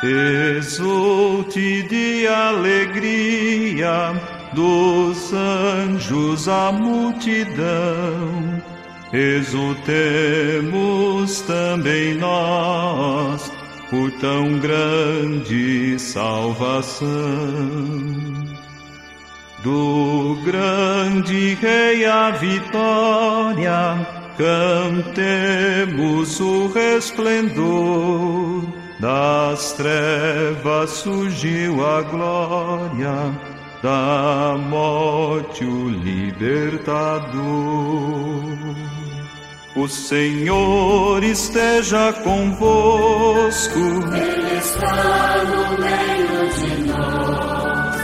Exulte de alegria dos anjos a multidão. Exultemos também nós por tão grande salvação. Do grande Rei a vitória, cantemos o resplendor das trevas surgiu a glória, da morte o libertador. O Senhor esteja convosco. Ele está no meio de nós.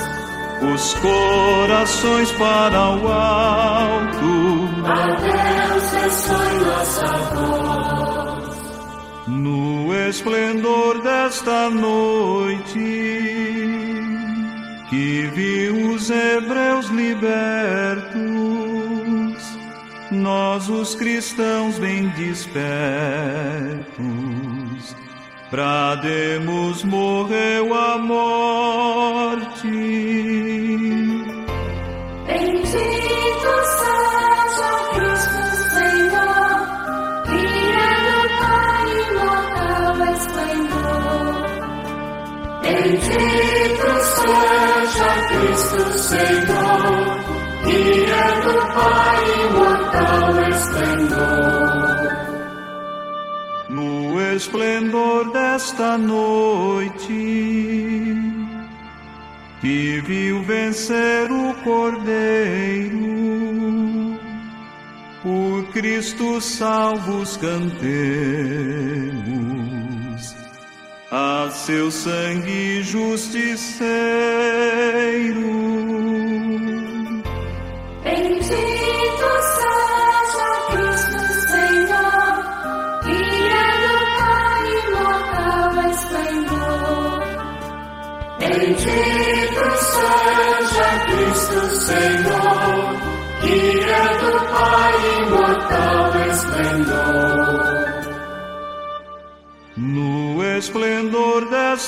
Os corações para o alto. A Deus ressoe nossa voz. No esplendor desta noite que viu os hebreus libertos, nós os cristãos bem despertos, brademos morreu a morte. Senhor, Filho do Pai imortal esplendor. No esplendor desta noite que viu vencer o Cordeiro, por Cristo salvos cantemos a seu sangue justiceiro. Bendito seja Cristo Senhor, Filho do Pai imortal esplendor. Bendito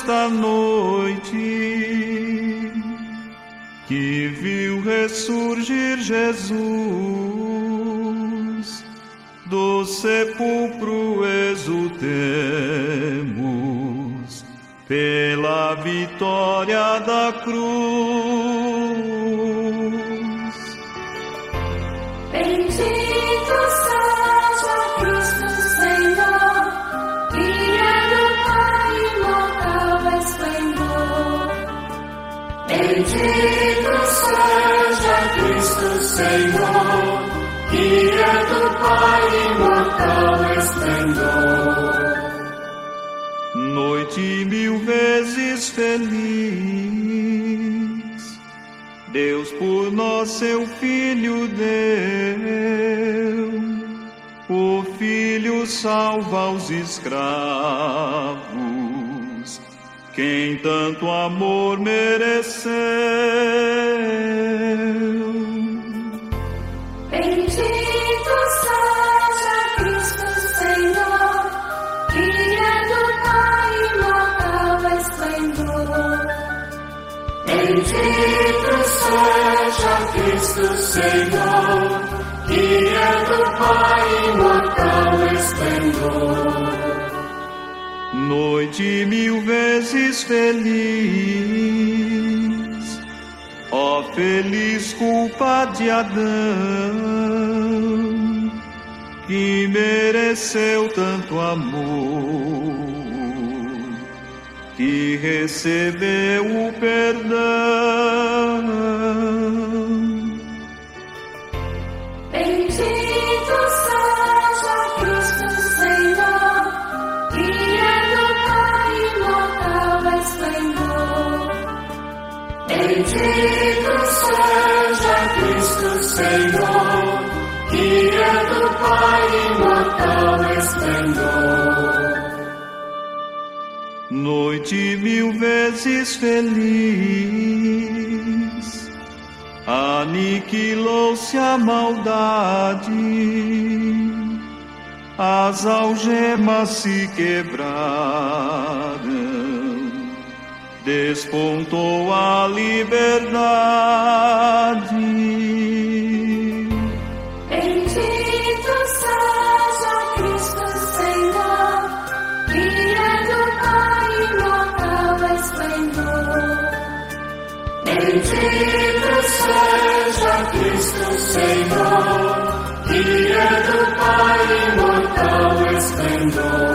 desta noite que viu ressurgir Jesus do sepulcro exultemos pela vitória da cruz. Bendito Bendito seja Cristo Senhor, Filho do Pai imortal esplendor. Noite mil vezes feliz, Deus por nós seu Filho deu. O Filho salva os escravos, quem tanto amor mereceu. Bendito seja Cristo Senhor, Filho do Pai imortal é esplendor. Bendito seja Cristo Senhor, Filho do Pai imortal é esplendor. Noite mil vezes feliz, ó feliz culpa de Adão, que mereceu tanto amor que recebeu o perdão. Bendito seja Cristo Senhor, que é do Pai imortal esplendor. Noite mil vezes feliz, aniquilou-se a maldade, as algemas se quebraram, despontou a liberdade. Bendito seja Cristo Senhor, que é do Pai imortal esplendor. Bendito seja Cristo Senhor, que é do Pai imortal esplendor.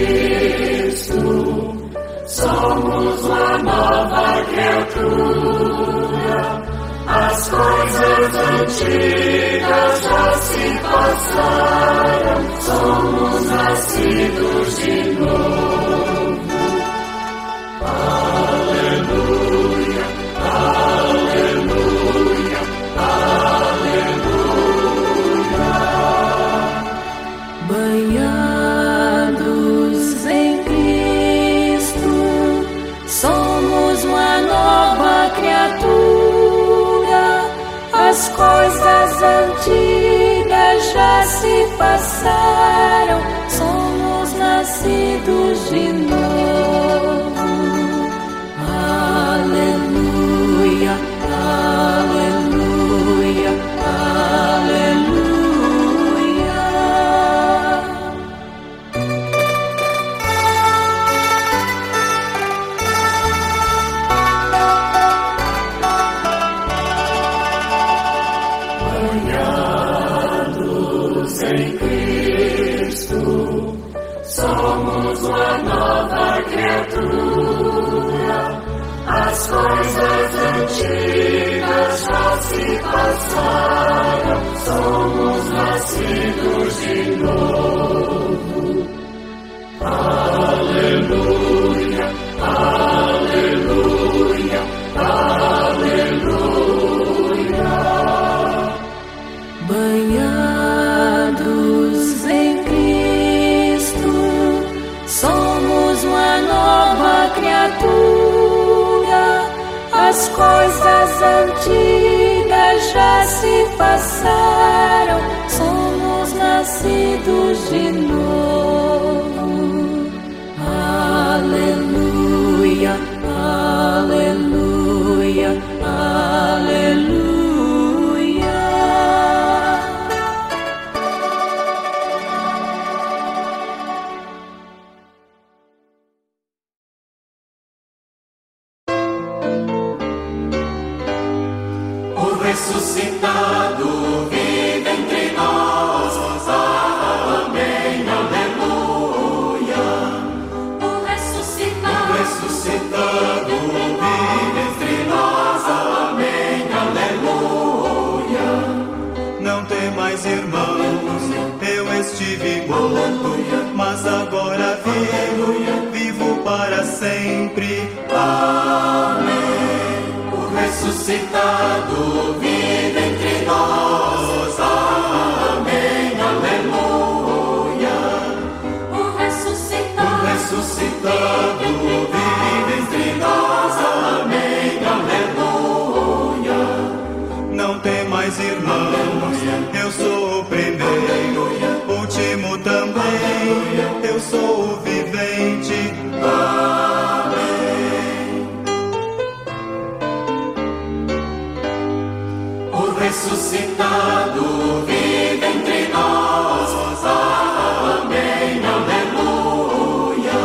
Cristo, somos uma nova criatura. As coisas antigas já se passaram, somos nascidos de novo. Antigas já se passaram, somos nascidos de novo. As coisas antigas já se passaram, somos nascidos de novo. Ressuscitado vive entre nós. Amém, aleluia. O ressuscitado. O ressuscitado vive entre nós. Amém, aleluia. Não tem mais irmãos, eu estive morto, mas agora vivo, vivo para sempre. O ressuscitado ressuscitado vive entre nós. Amém, aleluia.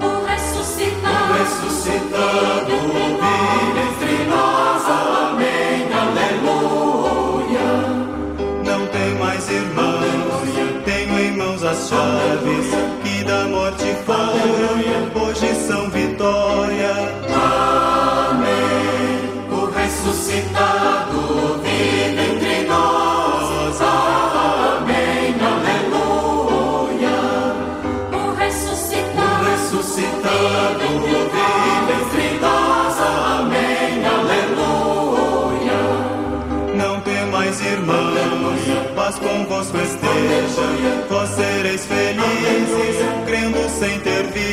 O O ressuscitado. ressuscitado vive entre nós. Amém, aleluia. Não tem mais irmãos, tenho em mãos as chaves que da morte foram, sem ter visto.